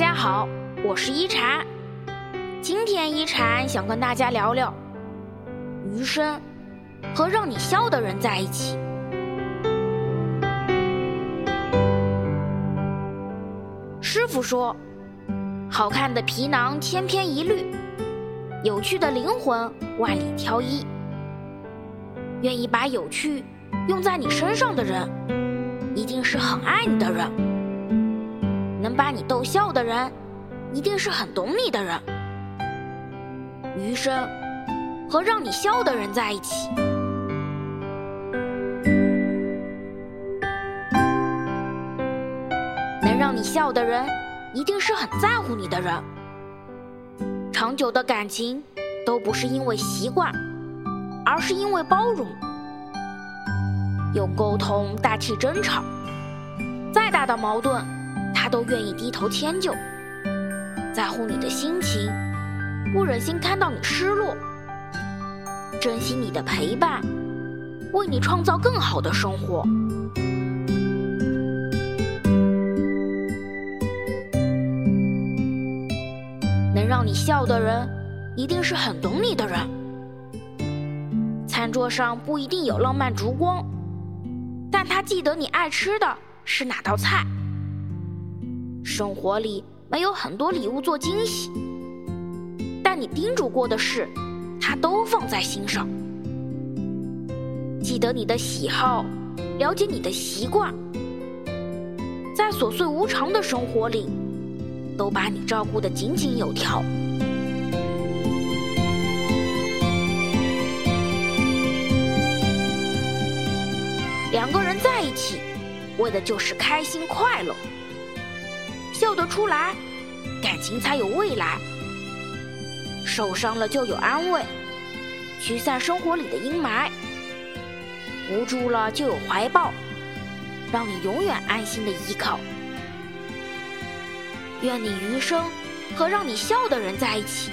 大家好，我是一禅。今天一禅想跟大家聊聊余生和让你笑的人在一起。师傅说，好看的皮囊千篇一律，有趣的灵魂万里挑一。愿意把有趣用在你身上的人，一定是很爱你的人。能把你逗笑的人，一定是很懂你的人。余生和让你笑的人在一起，能让你笑的人，一定是很在乎你的人。长久的感情都不是因为习惯，而是因为包容。用沟通代替争吵，再大的矛盾。他都愿意低头迁就，在乎你的心情，不忍心看到你失落，珍惜你的陪伴，为你创造更好的生活。能让你笑的人，一定是很懂你的人。餐桌上不一定有浪漫烛光，但他记得你爱吃的是哪道菜。生活里没有很多礼物做惊喜，但你叮嘱过的事，他都放在心上。记得你的喜好，了解你的习惯，在琐碎无常的生活里，都把你照顾得井井有条。两个人在一起，为的就是开心快乐。笑得出来，感情才有未来；受伤了就有安慰，驱散生活里的阴霾；无助了就有怀抱，让你永远安心的依靠。愿你余生和让你笑的人在一起，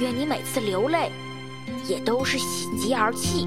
愿你每次流泪也都是喜极而泣。